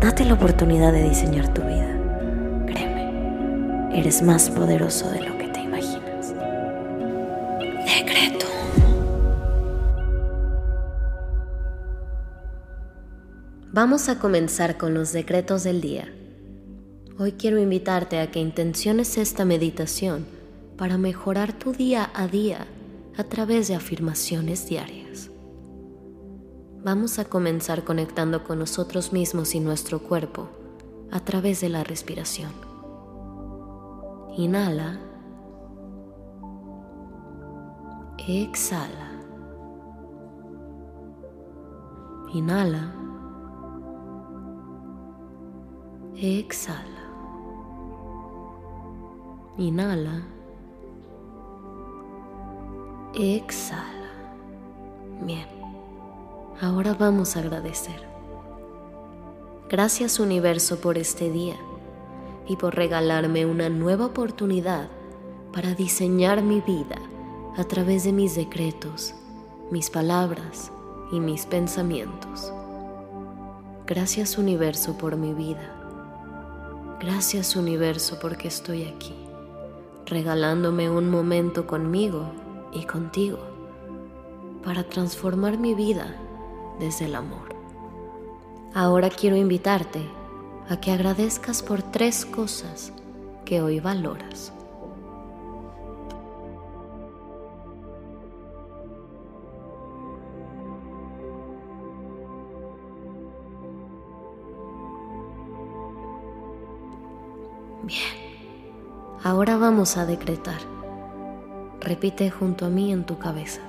Date la oportunidad de diseñar tu vida. Créeme, eres más poderoso de lo que te imaginas. Decreto. Vamos a comenzar con los decretos del día. Hoy quiero invitarte a que intenciones esta meditación para mejorar tu día a día a través de afirmaciones diarias. Vamos a comenzar conectando con nosotros mismos y nuestro cuerpo a través de la respiración. Inhala. Exhala. Inhala. Exhala. Inhala. Exhala. Bien. Ahora vamos a agradecer. Gracias universo por este día y por regalarme una nueva oportunidad para diseñar mi vida a través de mis decretos, mis palabras y mis pensamientos. Gracias universo por mi vida. Gracias universo porque estoy aquí, regalándome un momento conmigo y contigo para transformar mi vida desde el amor. Ahora quiero invitarte a que agradezcas por tres cosas que hoy valoras. Bien, ahora vamos a decretar. Repite junto a mí en tu cabeza.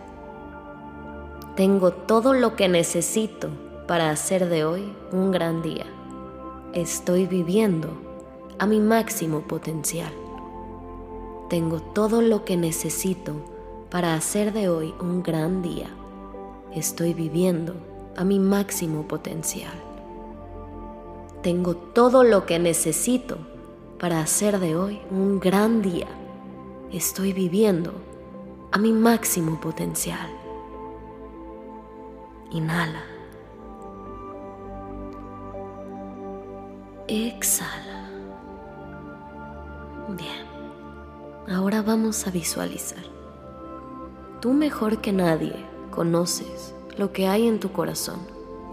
Tengo todo lo que necesito para hacer de hoy un gran día. Estoy viviendo a mi máximo potencial. Tengo todo lo que necesito para hacer de hoy un gran día. Estoy viviendo a mi máximo potencial. Tengo todo lo que necesito para hacer de hoy un gran día. Estoy viviendo a mi máximo potencial. Inhala. Exhala. Bien. Ahora vamos a visualizar. Tú mejor que nadie conoces lo que hay en tu corazón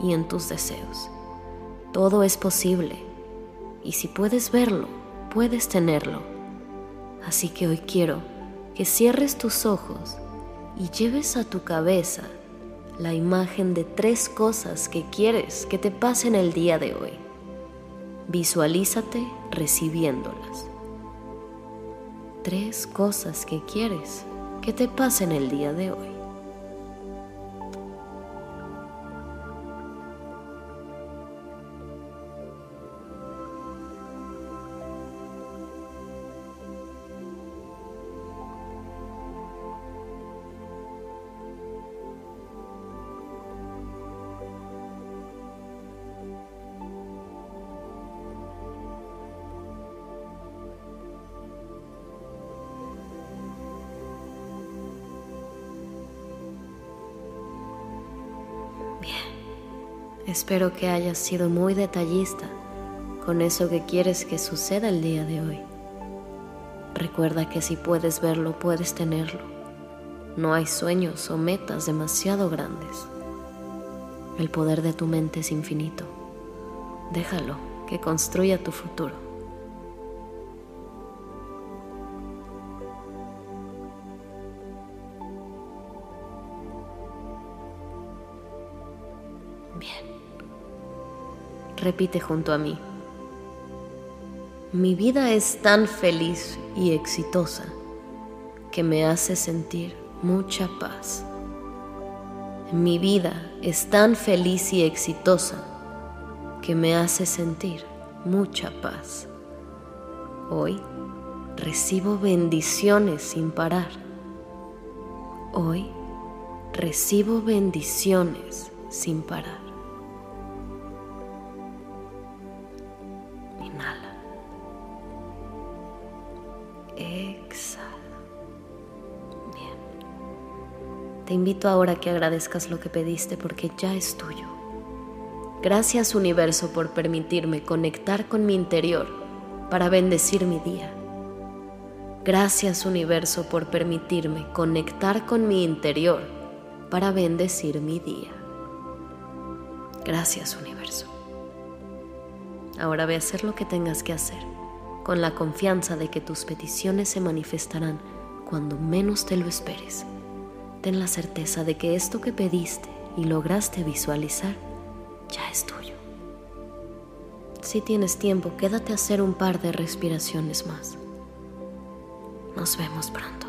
y en tus deseos. Todo es posible y si puedes verlo, puedes tenerlo. Así que hoy quiero que cierres tus ojos y lleves a tu cabeza la imagen de tres cosas que quieres que te pasen el día de hoy. Visualízate recibiéndolas. Tres cosas que quieres que te pasen el día de hoy. Espero que hayas sido muy detallista con eso que quieres que suceda el día de hoy. Recuerda que si puedes verlo, puedes tenerlo. No hay sueños o metas demasiado grandes. El poder de tu mente es infinito. Déjalo que construya tu futuro. Repite junto a mí. Mi vida es tan feliz y exitosa que me hace sentir mucha paz. Mi vida es tan feliz y exitosa que me hace sentir mucha paz. Hoy recibo bendiciones sin parar. Hoy recibo bendiciones sin parar. Te invito ahora a que agradezcas lo que pediste porque ya es tuyo. Gracias universo por permitirme conectar con mi interior para bendecir mi día. Gracias universo por permitirme conectar con mi interior para bendecir mi día. Gracias universo. Ahora ve a hacer lo que tengas que hacer, con la confianza de que tus peticiones se manifestarán cuando menos te lo esperes. Ten la certeza de que esto que pediste y lograste visualizar ya es tuyo. Si tienes tiempo, quédate a hacer un par de respiraciones más. Nos vemos pronto.